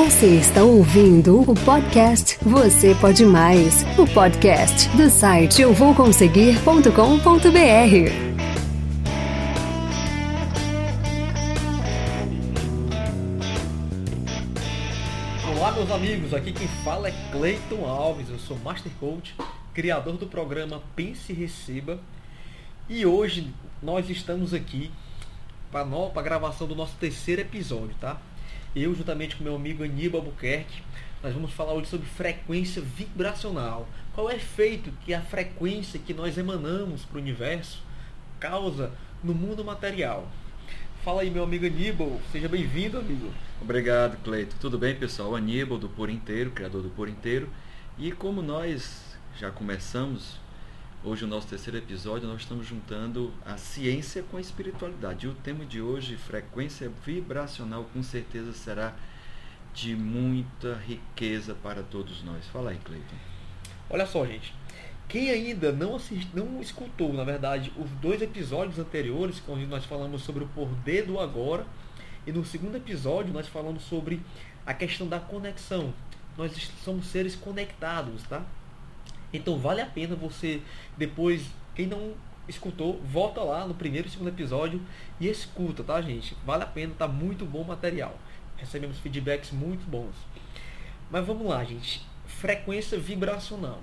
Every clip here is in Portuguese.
Você está ouvindo o podcast Você Pode Mais, o podcast do site euvouconseguir.com.br. Olá, meus amigos. Aqui quem fala é Cleiton Alves. Eu sou Master Coach, criador do programa Pense e Receba. E hoje nós estamos aqui para a gravação do nosso terceiro episódio, tá? Eu, juntamente com meu amigo Aníbal Albuquerque, nós vamos falar hoje sobre frequência vibracional. Qual é o efeito que a frequência que nós emanamos para o universo causa no mundo material? Fala aí, meu amigo Aníbal. Seja bem-vindo, amigo. Obrigado, Cleito. Tudo bem, pessoal? Aníbal, do Por Inteiro, criador do Por Inteiro. E como nós já começamos Hoje, o nosso terceiro episódio, nós estamos juntando a ciência com a espiritualidade. E o tema de hoje, frequência vibracional, com certeza será de muita riqueza para todos nós. Fala aí, Cleiton. Olha só, gente. Quem ainda não, assist, não escutou, na verdade, os dois episódios anteriores, onde nós falamos sobre o poder do agora, e no segundo episódio nós falamos sobre a questão da conexão. Nós somos seres conectados, tá? Então vale a pena você depois, quem não escutou, volta lá no primeiro e segundo episódio e escuta, tá, gente? Vale a pena, tá muito bom material. Recebemos feedbacks muito bons. Mas vamos lá, gente. Frequência vibracional.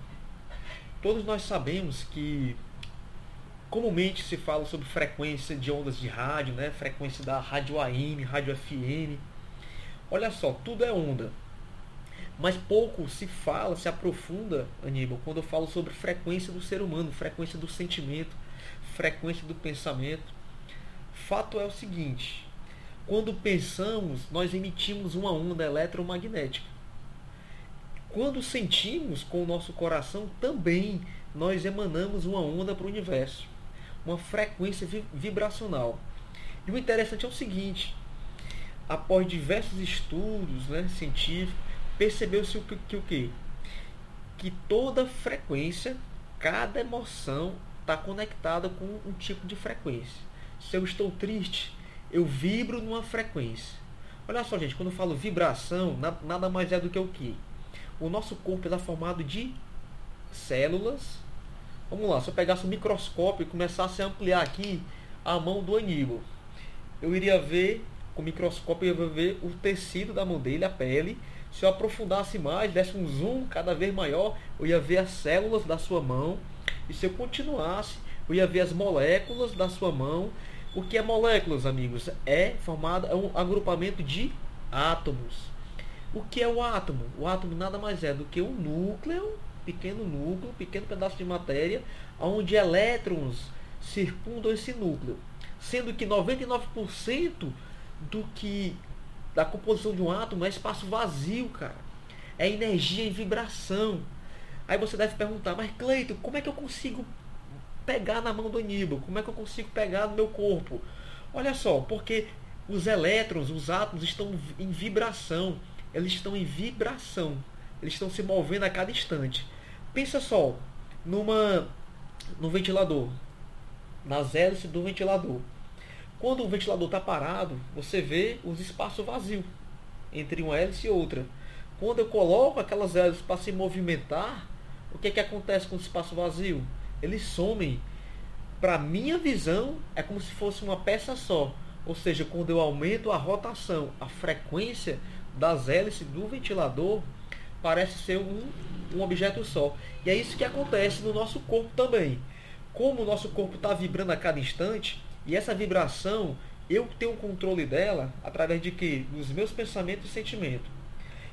Todos nós sabemos que comumente se fala sobre frequência de ondas de rádio, né? Frequência da rádio AM, rádio FM. Olha só, tudo é onda. Mas pouco se fala, se aprofunda, Aníbal, quando eu falo sobre frequência do ser humano, frequência do sentimento, frequência do pensamento. Fato é o seguinte: quando pensamos, nós emitimos uma onda eletromagnética. Quando sentimos com o nosso coração, também nós emanamos uma onda para o universo, uma frequência vibracional. E o interessante é o seguinte: após diversos estudos né, científicos, percebeu-se que, que o quê? Que toda frequência, cada emoção está conectada com um tipo de frequência. Se eu estou triste, eu vibro numa frequência. Olha só, gente, quando eu falo vibração, nada mais é do que o que? O nosso corpo é formado de células. Vamos lá, se eu pegasse um microscópio e começasse a ampliar aqui a mão do Aníbal, eu iria ver, com o microscópio, eu ia ver o tecido da mão dele, a pele, se eu aprofundasse mais, desse um zoom cada vez maior, eu ia ver as células da sua mão. E se eu continuasse, eu ia ver as moléculas da sua mão. O que é moléculas, amigos? É formado é um agrupamento de átomos. O que é o átomo? O átomo nada mais é do que um núcleo, pequeno núcleo, pequeno pedaço de matéria, onde elétrons circundam esse núcleo. Sendo que 99% do que da composição de um átomo é espaço vazio, cara. É energia em vibração. Aí você deve perguntar, mas Cleito, como é que eu consigo pegar na mão do Aníbal? Como é que eu consigo pegar no meu corpo? Olha só, porque os elétrons, os átomos estão em vibração. Eles estão em vibração. Eles estão se movendo a cada instante. Pensa só, numa no ventilador, nas hélices do ventilador. Quando o ventilador está parado, você vê os espaços vazios entre uma hélice e outra. Quando eu coloco aquelas hélices para se movimentar, o que, é que acontece com o espaço vazio? Eles somem. Para minha visão, é como se fosse uma peça só. Ou seja, quando eu aumento a rotação, a frequência das hélices do ventilador, parece ser um, um objeto só. E é isso que acontece no nosso corpo também. Como o nosso corpo está vibrando a cada instante, e essa vibração, eu tenho controle dela através de quê? Dos meus pensamentos e sentimentos.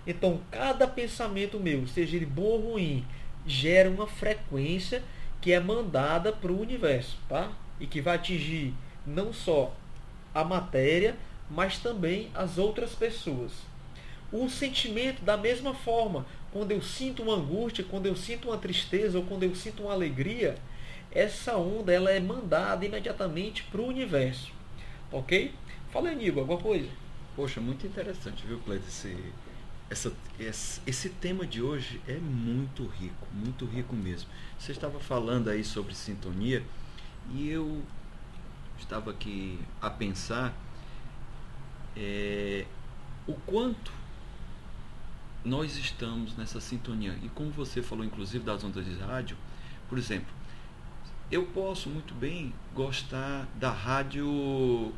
Então, cada pensamento meu, seja ele bom ou ruim, gera uma frequência que é mandada para o universo, tá? E que vai atingir não só a matéria, mas também as outras pessoas. O sentimento, da mesma forma, quando eu sinto uma angústia, quando eu sinto uma tristeza ou quando eu sinto uma alegria, essa onda ela é mandada imediatamente para o universo. Ok? Fala aí, Nigo, alguma coisa? Poxa, muito interessante, viu, Cleiton? Esse, essa, esse, esse tema de hoje é muito rico, muito rico mesmo. Você estava falando aí sobre sintonia e eu estava aqui a pensar é, o quanto nós estamos nessa sintonia. E como você falou, inclusive, das ondas de rádio, por exemplo, eu posso muito bem gostar da rádio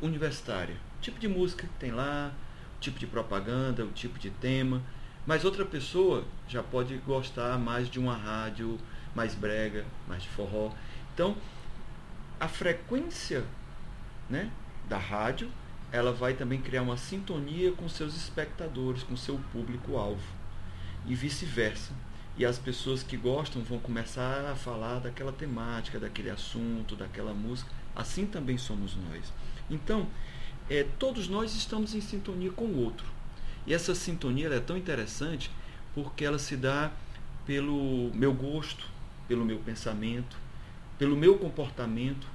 universitária. O tipo de música que tem lá, o tipo de propaganda, o tipo de tema. Mas outra pessoa já pode gostar mais de uma rádio mais brega, mais de forró. Então, a frequência né, da rádio, ela vai também criar uma sintonia com seus espectadores, com seu público-alvo. E vice-versa. E as pessoas que gostam vão começar a falar daquela temática, daquele assunto, daquela música. Assim também somos nós. Então, é, todos nós estamos em sintonia com o outro. E essa sintonia é tão interessante porque ela se dá pelo meu gosto, pelo meu pensamento, pelo meu comportamento,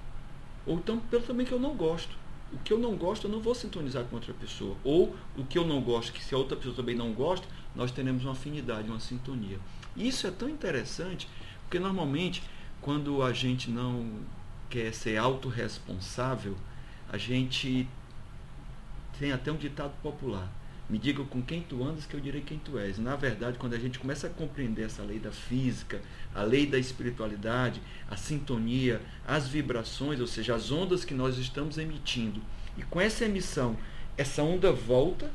ou então pelo também que eu não gosto. O que eu não gosto, eu não vou sintonizar com outra pessoa. Ou o que eu não gosto, que se a outra pessoa também não gosta, nós teremos uma afinidade, uma sintonia. Isso é tão interessante, porque normalmente, quando a gente não quer ser autorresponsável, a gente tem até um ditado popular. Me diga com quem tu andas que eu direi quem tu és. Na verdade, quando a gente começa a compreender essa lei da física, a lei da espiritualidade, a sintonia, as vibrações, ou seja, as ondas que nós estamos emitindo, e com essa emissão, essa onda volta,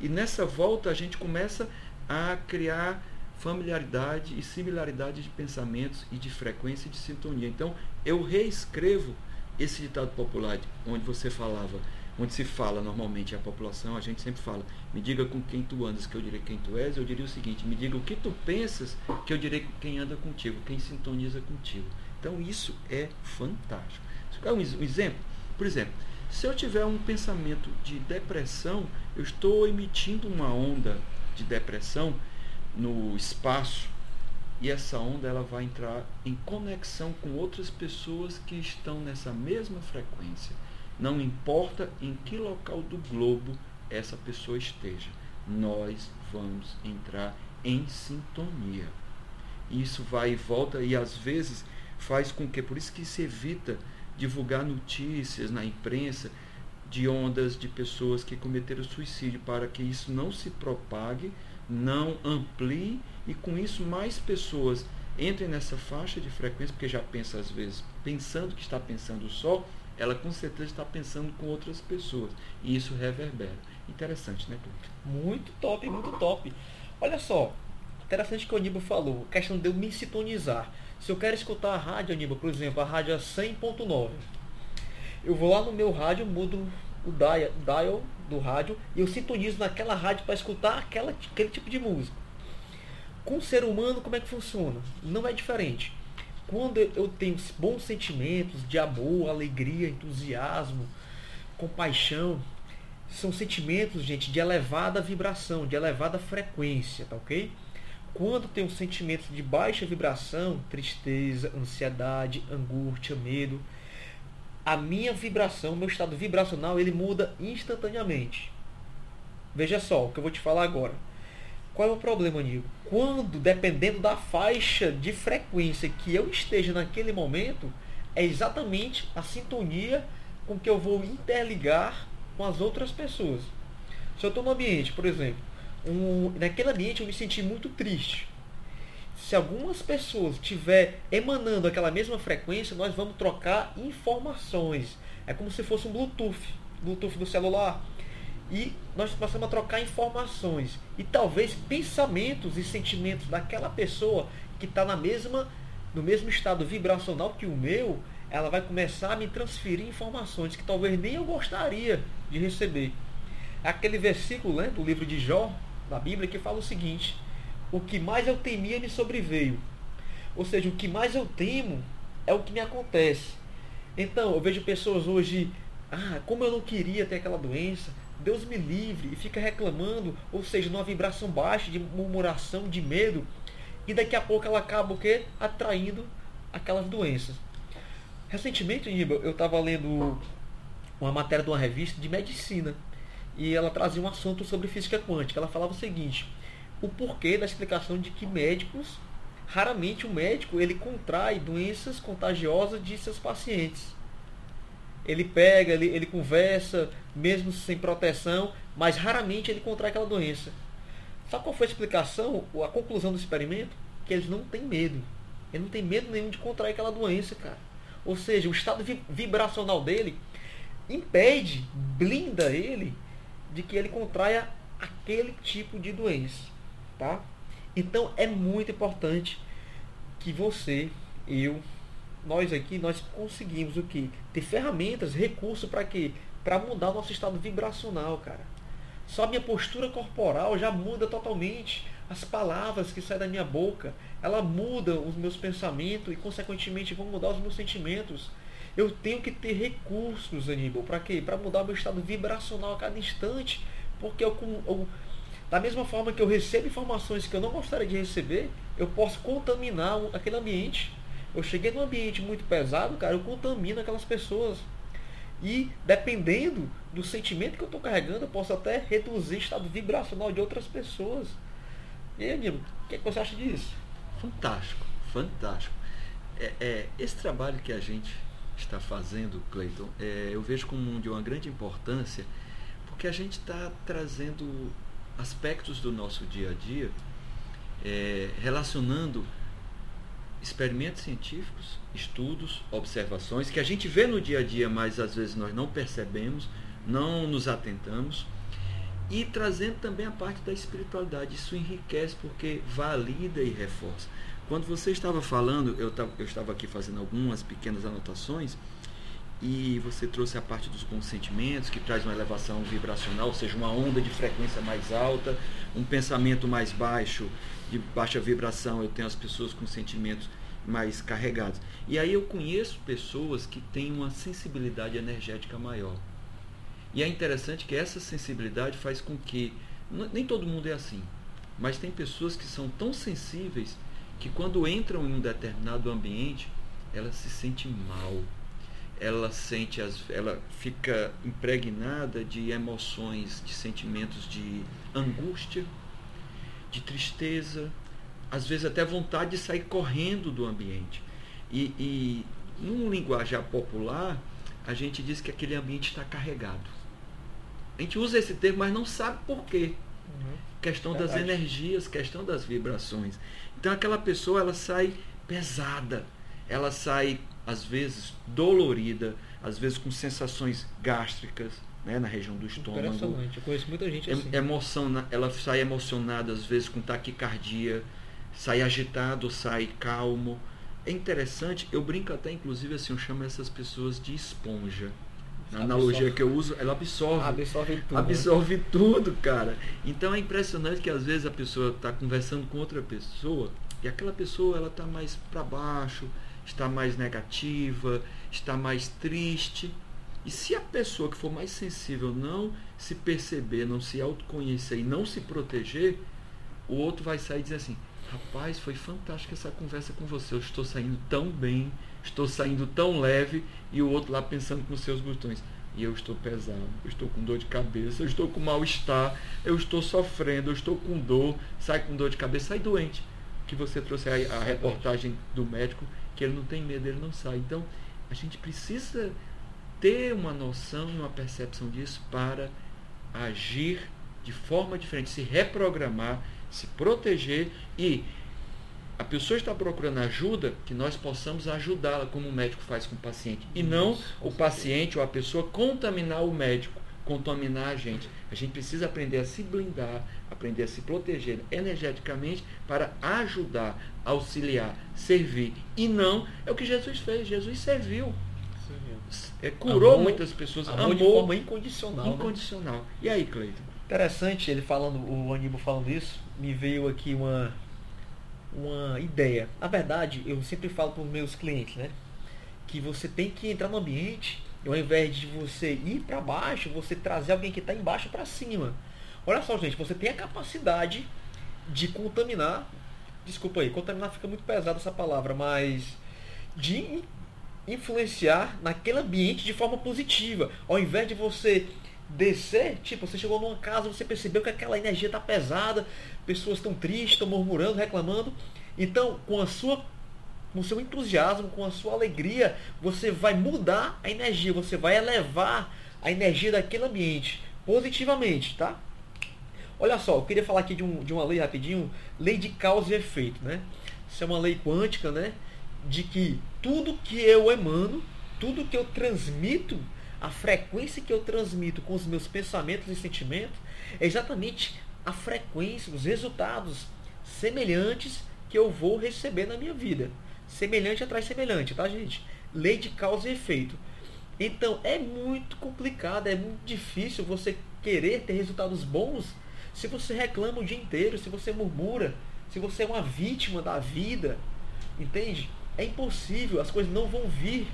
e nessa volta a gente começa a criar familiaridade e similaridade de pensamentos e de frequência e de sintonia. Então, eu reescrevo esse ditado popular onde você falava onde se fala normalmente a população, a gente sempre fala, me diga com quem tu andas, que eu direi quem tu és, eu diria o seguinte, me diga o que tu pensas, que eu direi quem anda contigo, quem sintoniza contigo. Então isso é fantástico. Um, um exemplo, por exemplo, se eu tiver um pensamento de depressão, eu estou emitindo uma onda de depressão no espaço e essa onda ela vai entrar em conexão com outras pessoas que estão nessa mesma frequência. Não importa em que local do globo essa pessoa esteja, nós vamos entrar em sintonia. Isso vai e volta e às vezes faz com que, por isso que se evita divulgar notícias na imprensa de ondas de pessoas que cometeram suicídio, para que isso não se propague, não amplie e com isso mais pessoas entrem nessa faixa de frequência, porque já pensa às vezes, pensando que está pensando só, ela com certeza está pensando com outras pessoas. E isso reverbera. Interessante, né, Cleiton? Muito top, muito top. Olha só, interessante que o Aníbal falou, a questão de eu me sintonizar. Se eu quero escutar a rádio, Aníbal, por exemplo, a rádio é 100.9, eu vou lá no meu rádio, mudo o dial, dial do rádio e eu sintonizo naquela rádio para escutar aquela, aquele tipo de música. Com o ser humano, como é que funciona? Não é diferente quando eu tenho bons sentimentos de amor, alegria, entusiasmo, compaixão, são sentimentos, gente, de elevada vibração, de elevada frequência, tá ok? Quando tenho sentimentos de baixa vibração, tristeza, ansiedade, angústia, medo, a minha vibração, meu estado vibracional, ele muda instantaneamente. Veja só o que eu vou te falar agora. Qual é o problema, Nico? Quando, dependendo da faixa de frequência que eu esteja naquele momento, é exatamente a sintonia com que eu vou interligar com as outras pessoas. Se eu estou no ambiente, por exemplo, um, naquele ambiente eu me senti muito triste. Se algumas pessoas estiver emanando aquela mesma frequência, nós vamos trocar informações. É como se fosse um Bluetooth, Bluetooth do celular e nós passamos a trocar informações e talvez pensamentos e sentimentos daquela pessoa que está na mesma no mesmo estado vibracional que o meu, ela vai começar a me transferir informações que talvez nem eu gostaria de receber. Aquele versículo né, do livro de Jó, da Bíblia, que fala o seguinte: O que mais eu temia me sobreveio. Ou seja, o que mais eu temo é o que me acontece. Então, eu vejo pessoas hoje, ah, como eu não queria ter aquela doença, Deus me livre, e fica reclamando, ou seja, numa vibração baixa de murmuração, de medo, e daqui a pouco ela acaba o quê? Atraindo aquelas doenças. Recentemente, eu estava lendo uma matéria de uma revista de medicina, e ela trazia um assunto sobre física quântica. Ela falava o seguinte: o porquê da explicação de que médicos, raramente o médico ele contrai doenças contagiosas de seus pacientes ele pega, ele, ele conversa, mesmo sem proteção, mas raramente ele contrai aquela doença. Sabe qual foi a explicação, a conclusão do experimento? Que eles não têm medo. Ele não tem medo nenhum de contrair aquela doença, cara. Ou seja, o estado vibracional dele impede, blinda ele de que ele contraia aquele tipo de doença, tá? Então é muito importante que você, eu, nós aqui, nós conseguimos o que? Ter ferramentas, recursos para quê? Para mudar o nosso estado vibracional, cara. Só minha postura corporal já muda totalmente. As palavras que saem da minha boca, ela muda os meus pensamentos e, consequentemente, vão mudar os meus sentimentos. Eu tenho que ter recursos, Aníbal, para quê? Para mudar o meu estado vibracional a cada instante. Porque eu, eu, da mesma forma que eu recebo informações que eu não gostaria de receber, eu posso contaminar aquele ambiente. Eu cheguei num ambiente muito pesado, cara, eu contamino aquelas pessoas. E dependendo do sentimento que eu estou carregando, eu posso até reduzir o estado vibracional de outras pessoas. E aí, Aníbal, o que, é que você acha disso? Fantástico, fantástico. É, é, esse trabalho que a gente está fazendo, Cleiton, é, eu vejo como de uma grande importância, porque a gente está trazendo aspectos do nosso dia a dia, é, relacionando experimentos científicos, estudos, observações que a gente vê no dia a dia, mas às vezes nós não percebemos, não nos atentamos, e trazendo também a parte da espiritualidade. Isso enriquece porque valida e reforça. Quando você estava falando, eu, eu estava aqui fazendo algumas pequenas anotações, e você trouxe a parte dos bons sentimentos, que traz uma elevação vibracional, ou seja, uma onda de frequência mais alta, um pensamento mais baixo, de baixa vibração, eu tenho as pessoas com sentimentos mais carregados. E aí eu conheço pessoas que têm uma sensibilidade energética maior. E é interessante que essa sensibilidade faz com que nem todo mundo é assim, mas tem pessoas que são tão sensíveis que quando entram em um determinado ambiente, ela se sente mal. Ela sente as, ela fica impregnada de emoções, de sentimentos de angústia, de tristeza, às vezes até vontade de sair correndo do ambiente. E, e num linguajar popular, a gente diz que aquele ambiente está carregado. A gente usa esse termo, mas não sabe por quê. Uhum. Questão Verdade. das energias, questão das vibrações. Então aquela pessoa ela sai pesada, ela sai às vezes dolorida, às vezes com sensações gástricas, né, na região do estômago. Impressionante, eu conheço muita gente assim. Emoção, ela sai emocionada às vezes com taquicardia, sai agitado, sai calmo. É interessante, eu brinco até inclusive assim, eu chamo essas pessoas de esponja. Na analogia que eu uso, ela absorve. Absorve tudo. Absorve né? tudo, cara. Então é impressionante que às vezes a pessoa está conversando com outra pessoa e aquela pessoa ela está mais para baixo, está mais negativa, está mais triste. E se a pessoa que for mais sensível não se perceber, não se autoconhecer e não se proteger, o outro vai sair dizer assim: rapaz, foi fantástica essa conversa com você, eu estou saindo tão bem, estou saindo tão leve, e o outro lá pensando com seus botões. E eu estou pesado, eu estou com dor de cabeça, eu estou com mal-estar, eu estou sofrendo, eu estou com dor, sai com dor de cabeça, sai doente. Que você trouxe a, a reportagem do médico, que ele não tem medo, ele não sai. Então, a gente precisa ter uma noção e uma percepção disso para agir de forma diferente, se reprogramar, se proteger e a pessoa está procurando ajuda, que nós possamos ajudá-la, como o médico faz com o paciente. E não o paciente ou a pessoa contaminar o médico, contaminar a gente. A gente precisa aprender a se blindar, aprender a se proteger energeticamente para ajudar, auxiliar, servir. E não é o que Jesus fez. Jesus serviu. É, curou amor, muitas pessoas. Amor, amor de forma incondicional. Né? Incondicional. Né? E aí, Cleiton? Interessante ele falando, o Aníbal falando isso, me veio aqui uma, uma ideia. Na verdade, eu sempre falo para os meus clientes, né? Que você tem que entrar no ambiente e ao invés de você ir para baixo, você trazer alguém que está embaixo para cima. Olha só, gente, você tem a capacidade de contaminar. Desculpa aí, contaminar fica muito pesada essa palavra, mas de influenciar naquele ambiente de forma positiva. Ao invés de você descer, tipo, você chegou numa casa, você percebeu que aquela energia está pesada, pessoas estão tristes, estão murmurando, reclamando. Então, com a sua com o seu entusiasmo, com a sua alegria, você vai mudar a energia, você vai elevar a energia daquele ambiente positivamente, tá? Olha só, eu queria falar aqui de, um, de uma lei rapidinho, lei de causa e efeito, né? Isso é uma lei quântica, né? De que tudo que eu emano, tudo que eu transmito, a frequência que eu transmito com os meus pensamentos e sentimentos, é exatamente a frequência, os resultados semelhantes que eu vou receber na minha vida. Semelhante atrás semelhante, tá, gente? Lei de causa e efeito. Então, é muito complicado, é muito difícil você querer ter resultados bons se você reclama o dia inteiro, se você murmura, se você é uma vítima da vida. Entende? É impossível, as coisas não vão vir.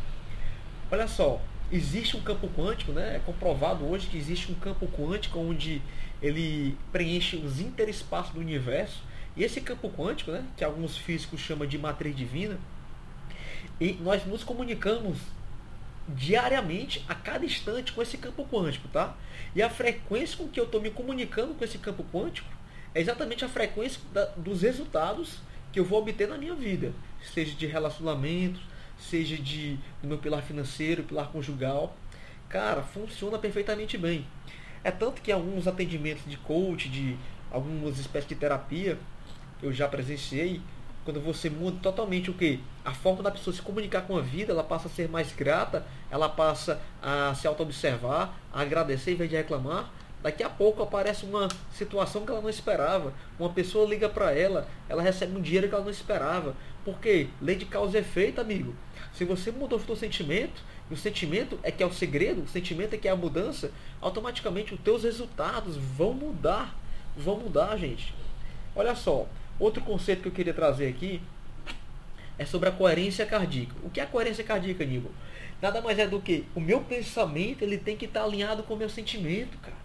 Olha só, existe um campo quântico, né? É comprovado hoje que existe um campo quântico onde ele preenche os interespaços do universo. E esse campo quântico, né, que alguns físicos chamam de matriz divina, e nós nos comunicamos diariamente, a cada instante, com esse campo quântico, tá? E a frequência com que eu estou me comunicando com esse campo quântico é exatamente a frequência da, dos resultados que eu vou obter na minha vida, seja de relacionamentos, seja de no meu pilar financeiro, pilar conjugal. Cara, funciona perfeitamente bem. É tanto que alguns atendimentos de coach, de algumas espécies de terapia, eu já presenciei, quando você muda totalmente o que? A forma da pessoa se comunicar com a vida, ela passa a ser mais grata, ela passa a se auto-observar, a agradecer em vez de reclamar. Daqui a pouco aparece uma situação que ela não esperava. Uma pessoa liga para ela, ela recebe um dinheiro que ela não esperava. Por quê? Lei de causa e efeito, amigo. Se você mudou o seu sentimento, e o sentimento é que é o segredo, o sentimento é que é a mudança, automaticamente os teus resultados vão mudar. Vão mudar, gente. Olha só, outro conceito que eu queria trazer aqui é sobre a coerência cardíaca. O que é a coerência cardíaca, Nível? Nada mais é do que o meu pensamento ele tem que estar alinhado com o meu sentimento, cara.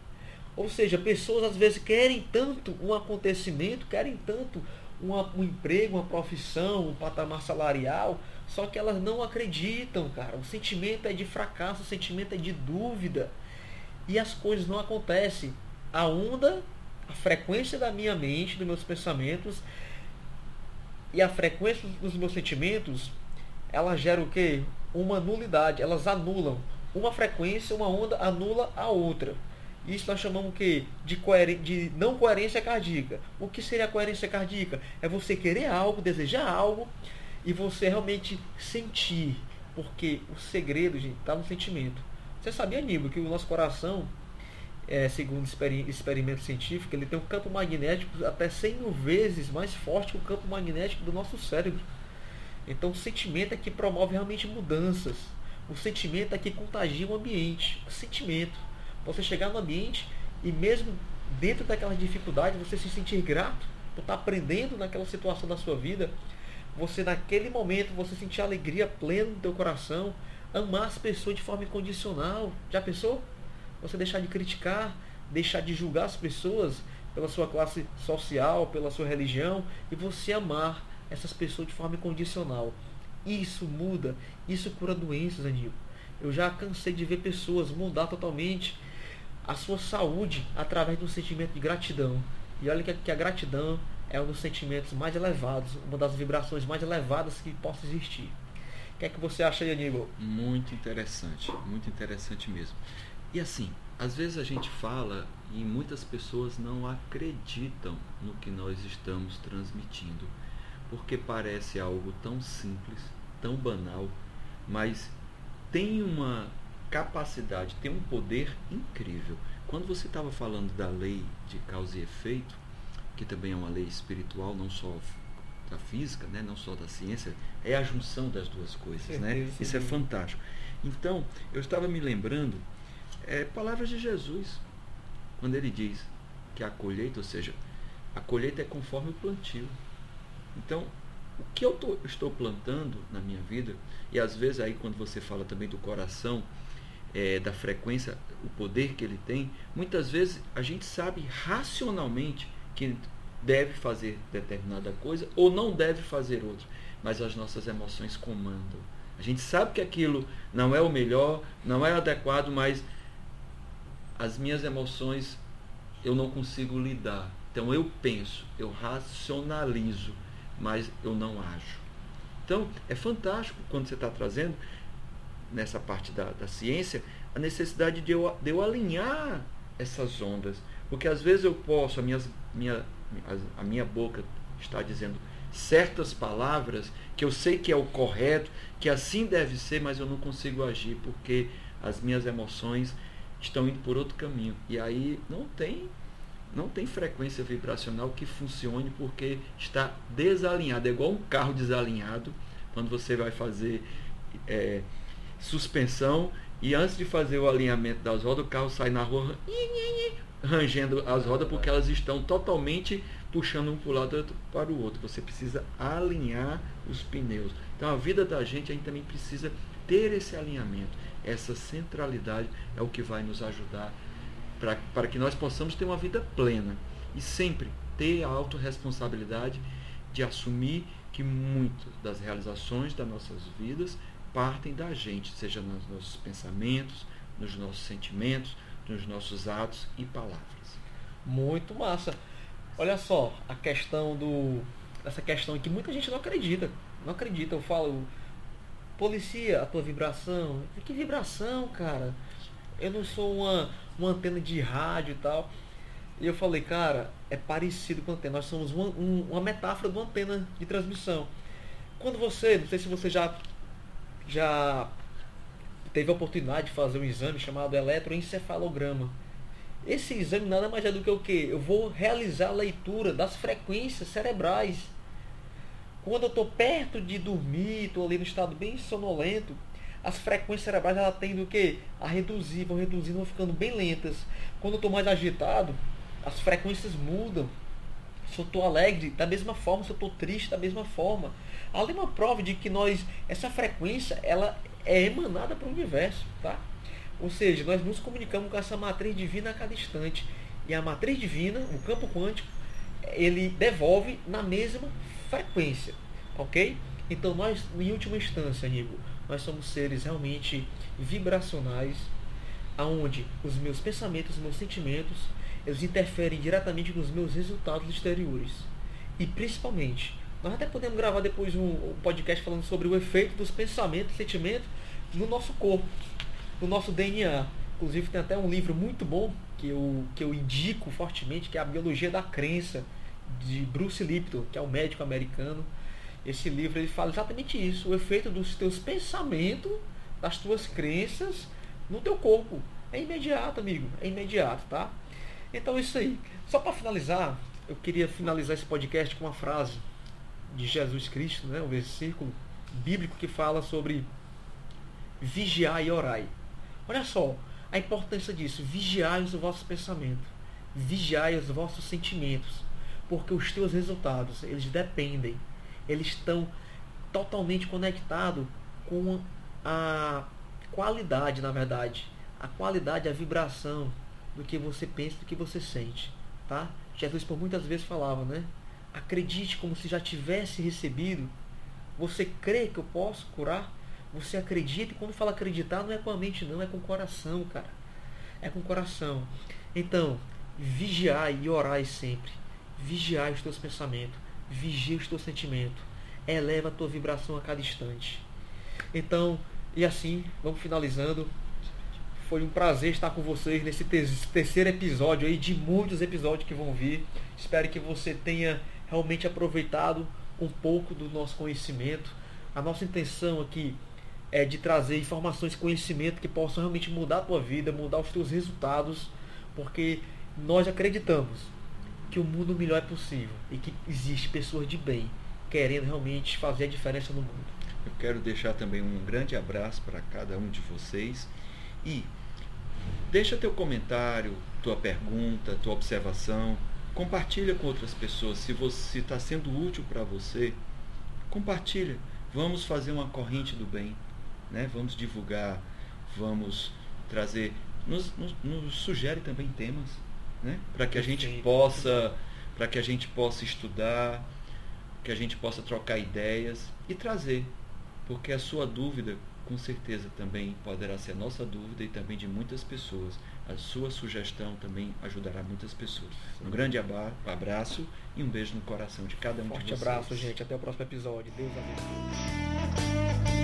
Ou seja, pessoas às vezes querem tanto um acontecimento, querem tanto uma, um emprego, uma profissão, um patamar salarial, só que elas não acreditam, cara. O sentimento é de fracasso, o sentimento é de dúvida. E as coisas não acontecem. A onda, a frequência da minha mente, dos meus pensamentos e a frequência dos meus sentimentos, ela gera o quê? Uma nulidade. Elas anulam. Uma frequência, uma onda anula a outra. Isso nós chamamos o quê? De, de não coerência cardíaca. O que seria a coerência cardíaca? É você querer algo, desejar algo e você realmente sentir. Porque o segredo, gente, está no sentimento. Você sabia, Aníbal, que o nosso coração, é, segundo experimento científico, ele tem um campo magnético até 100 mil vezes mais forte que o campo magnético do nosso cérebro. Então o sentimento é que promove realmente mudanças. O sentimento é que contagia o ambiente. O sentimento. Você chegar no ambiente e mesmo dentro daquela dificuldade, você se sentir grato por estar aprendendo naquela situação da sua vida, você naquele momento, você sentir alegria plena no teu coração, amar as pessoas de forma incondicional. Já pensou? Você deixar de criticar, deixar de julgar as pessoas pela sua classe social, pela sua religião, e você amar essas pessoas de forma incondicional. Isso muda, isso cura doenças, Aníbal. Eu já cansei de ver pessoas mudar totalmente a sua saúde através de um sentimento de gratidão. E olha que a gratidão é um dos sentimentos mais elevados, uma das vibrações mais elevadas que possa existir. O que é que você acha aí, Aníbal? Muito interessante, muito interessante mesmo. E assim, às vezes a gente fala e muitas pessoas não acreditam no que nós estamos transmitindo, porque parece algo tão simples, tão banal, mas tem uma capacidade, tem um poder incrível. Quando você estava falando da lei de causa e efeito, que também é uma lei espiritual, não só da física, né, não só da ciência, é a junção das duas coisas, né? Isso é fantástico. Então, eu estava me lembrando é, palavras de Jesus, quando ele diz que a colheita, ou seja, a colheita é conforme o plantio. Então, o que eu tô, estou plantando na minha vida, e às vezes aí quando você fala também do coração, é, da frequência, o poder que ele tem, muitas vezes a gente sabe racionalmente que deve fazer determinada coisa ou não deve fazer outra, mas as nossas emoções comandam. A gente sabe que aquilo não é o melhor, não é adequado, mas as minhas emoções eu não consigo lidar. Então eu penso, eu racionalizo, mas eu não ajo. Então é fantástico quando você está trazendo nessa parte da, da ciência a necessidade de eu, de eu alinhar essas ondas Porque às vezes eu posso, a, minhas, minha, a minha boca está dizendo certas palavras que eu sei que é o correto, que assim deve ser, mas eu não consigo agir porque as minhas emoções estão indo por outro caminho. E aí não tem não tem frequência vibracional que funcione porque está desalinhado. É igual um carro desalinhado, quando você vai fazer é, suspensão e antes de fazer o alinhamento das rodas, o carro sai na rua rangendo as rodas porque elas estão totalmente puxando um para o lado para o outro. Você precisa alinhar os pneus. Então a vida da gente a gente também precisa ter esse alinhamento. Essa centralidade é o que vai nos ajudar para que nós possamos ter uma vida plena. E sempre ter a autorresponsabilidade de assumir que muitas das realizações das nossas vidas partem da gente, seja nos nossos pensamentos, nos nossos sentimentos, nos nossos atos e palavras. Muito massa. Olha só, a questão do. Essa questão que muita gente não acredita. Não acredita. Eu falo, policia a tua vibração. Que vibração, cara? Eu não sou uma, uma antena de rádio e tal. E eu falei, cara, é parecido com antena. Nós somos uma, um, uma metáfora de uma antena de transmissão. Quando você, não sei se você já, já teve a oportunidade de fazer um exame chamado eletroencefalograma. Esse exame nada mais é do que o que? Eu vou realizar a leitura das frequências cerebrais. Quando eu estou perto de dormir, estou ali no estado bem sonolento, as frequências cerebrais ela tendem o que? A reduzir, vão reduzindo, vão ficando bem lentas. Quando eu estou mais agitado, as frequências mudam. Se eu estou alegre, da mesma forma, se eu estou triste, da mesma forma. Ali uma prova de que nós, essa frequência, ela é emanada para o universo, tá? Ou seja, nós nos comunicamos com essa matriz divina a cada instante. E a matriz divina, o campo quântico, ele devolve na mesma frequência, ok? Então nós, em última instância, amigo, nós somos seres realmente vibracionais, aonde os meus pensamentos, os meus sentimentos, eles interferem diretamente nos meus resultados exteriores. E principalmente, nós até podemos gravar depois um, um podcast falando sobre o efeito dos pensamentos sentimentos no nosso corpo, no nosso DNA. Inclusive tem até um livro muito bom que eu, que eu indico fortemente, que é a Biologia da Crença, de Bruce Lipton, que é um médico americano. Esse livro ele fala exatamente isso, o efeito dos teus pensamentos, das tuas crenças no teu corpo. É imediato, amigo, é imediato, tá? Então isso aí. Só para finalizar, eu queria finalizar esse podcast com uma frase de Jesus Cristo, né, um versículo bíblico que fala sobre vigiar e orai. Olha só a importância disso. Vigiai os vossos pensamentos. Vigiai os vossos sentimentos. Porque os teus resultados, eles dependem. Eles estão totalmente conectados com a qualidade, na verdade. A qualidade, a vibração do que você pensa, do que você sente. Tá? Jesus por muitas vezes falava, né? Acredite como se já tivesse recebido. Você crê que eu posso curar? Você acredita? E quando fala acreditar, não é com a mente, não, é com o coração, cara. É com o coração. Então, vigiai e orai sempre. Vigiai os teus pensamentos. Vigia os teus sentimentos. Eleva a tua vibração a cada instante. Então, e assim, vamos finalizando. Foi um prazer estar com vocês nesse terceiro episódio aí, de muitos episódios que vão vir. Espero que você tenha realmente aproveitado um pouco do nosso conhecimento. A nossa intenção aqui é de trazer informações, conhecimento que possam realmente mudar a tua vida, mudar os teus resultados, porque nós acreditamos que o mundo melhor é possível e que existe pessoas de bem querendo realmente fazer a diferença no mundo. Eu quero deixar também um grande abraço para cada um de vocês e deixa teu comentário, tua pergunta, tua observação Compartilha com outras pessoas. Se você está sendo útil para você, compartilha. Vamos fazer uma corrente do bem. Né? Vamos divulgar, vamos trazer. Nos, nos, nos sugere também temas né? para que a gente possa para que a gente possa estudar, que a gente possa trocar ideias e trazer. Porque a sua dúvida, com certeza, também poderá ser a nossa dúvida e também de muitas pessoas a sua sugestão também ajudará muitas pessoas. Um grande abraço e um beijo no coração de cada um Forte de vocês. Forte abraço, gente. Até o próximo episódio. Deus abençoe.